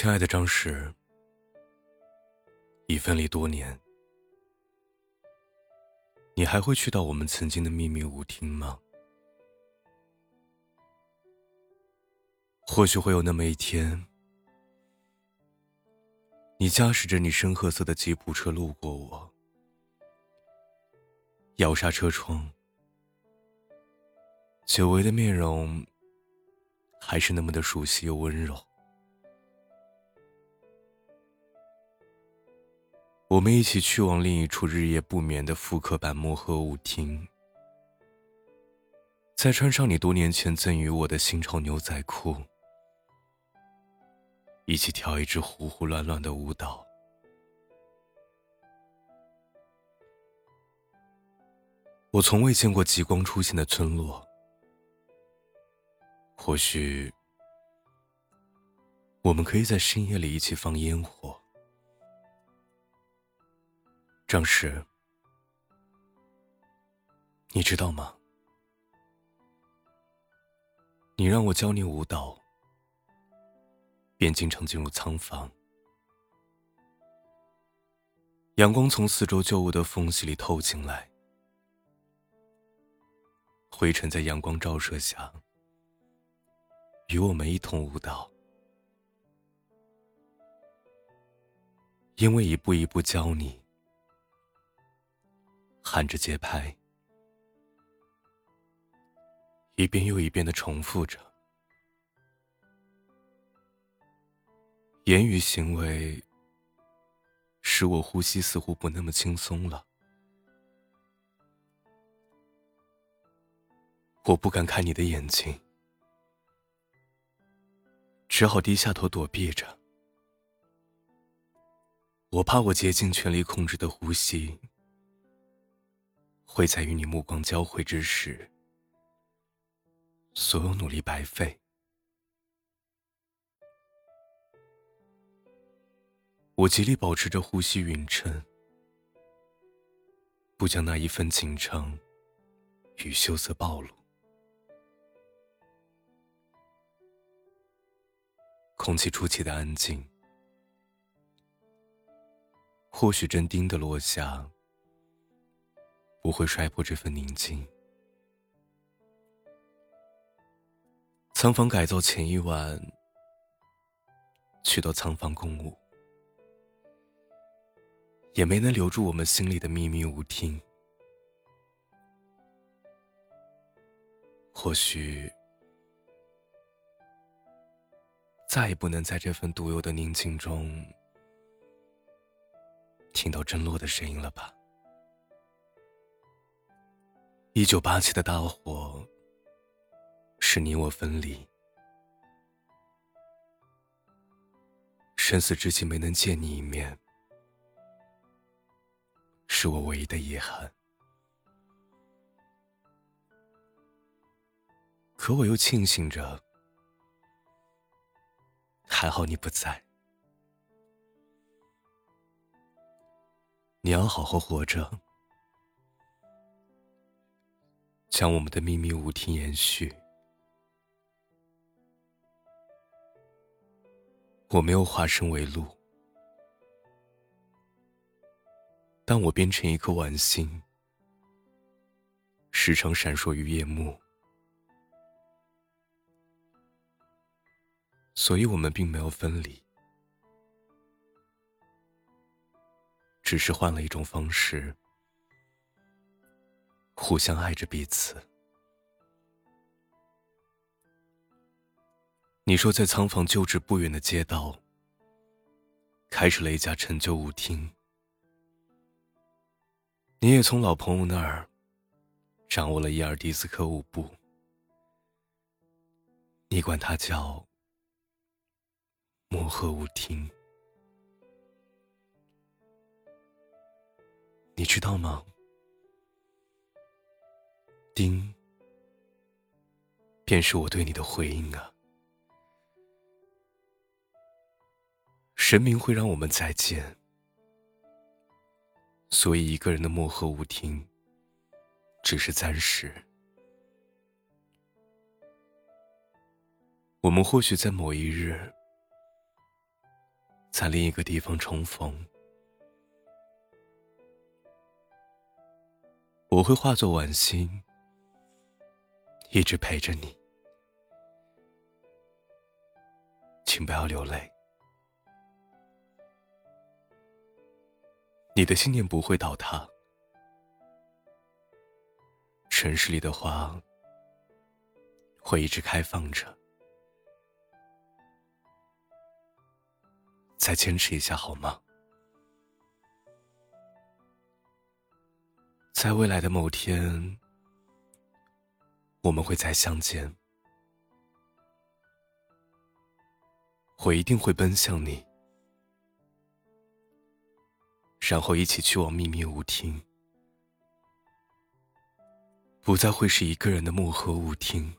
亲爱的张石，已分离多年，你还会去到我们曾经的秘密舞厅吗？或许会有那么一天，你驾驶着你深褐色的吉普车路过我，摇下车窗，久违的面容还是那么的熟悉又温柔。我们一起去往另一处日夜不眠的复刻版摩诃舞厅，再穿上你多年前赠予我的新潮牛仔裤，一起跳一支胡胡乱乱的舞蹈。我从未见过极光出现的村落，或许我们可以在深夜里一起放烟火。张石，你知道吗？你让我教你舞蹈，便经常进入仓房。阳光从四周旧物的缝隙里透进来，灰尘在阳光照射下，与我们一同舞蹈。因为一步一步教你。喊着节拍，一遍又一遍的重复着，言语行为使我呼吸似乎不那么轻松了。我不敢看你的眼睛，只好低下头躲避着。我怕我竭尽全力控制的呼吸。会在与你目光交汇之时，所有努力白费。我极力保持着呼吸匀称，不将那一份紧张与羞涩暴露。空气出奇的安静，或许真钉的落下。不会摔破这份宁静。仓房改造前一晚，去到仓房共舞，也没能留住我们心里的秘密舞厅。或许，再也不能在这份独有的宁静中，听到震落的声音了吧。一九八七的大火，是你我分离。生死之际没能见你一面，是我唯一的遗憾。可我又庆幸着，还好你不在。你要好好活着。将我们的秘密舞厅延续。我没有化身为鹿，但我变成一颗晚星，时常闪烁于夜幕。所以我们并没有分离，只是换了一种方式。互相爱着彼此。你说在仓房旧址不远的街道，开始了一家陈旧舞厅。你也从老朋友那儿掌握了伊尔迪斯科舞步，你管它叫摩诃舞厅。你知道吗？丁，便是我对你的回应啊！神明会让我们再见，所以一个人的漠河舞厅只是暂时。我们或许在某一日在另一个地方重逢。我会化作晚星，一直陪着你。请不要流泪，你的信念不会倒塌。城市里的花会一直开放着，再坚持一下好吗？在未来的某天，我们会再相见。我一定会奔向你，然后一起去往秘密舞厅，不再会是一个人的漠河舞厅。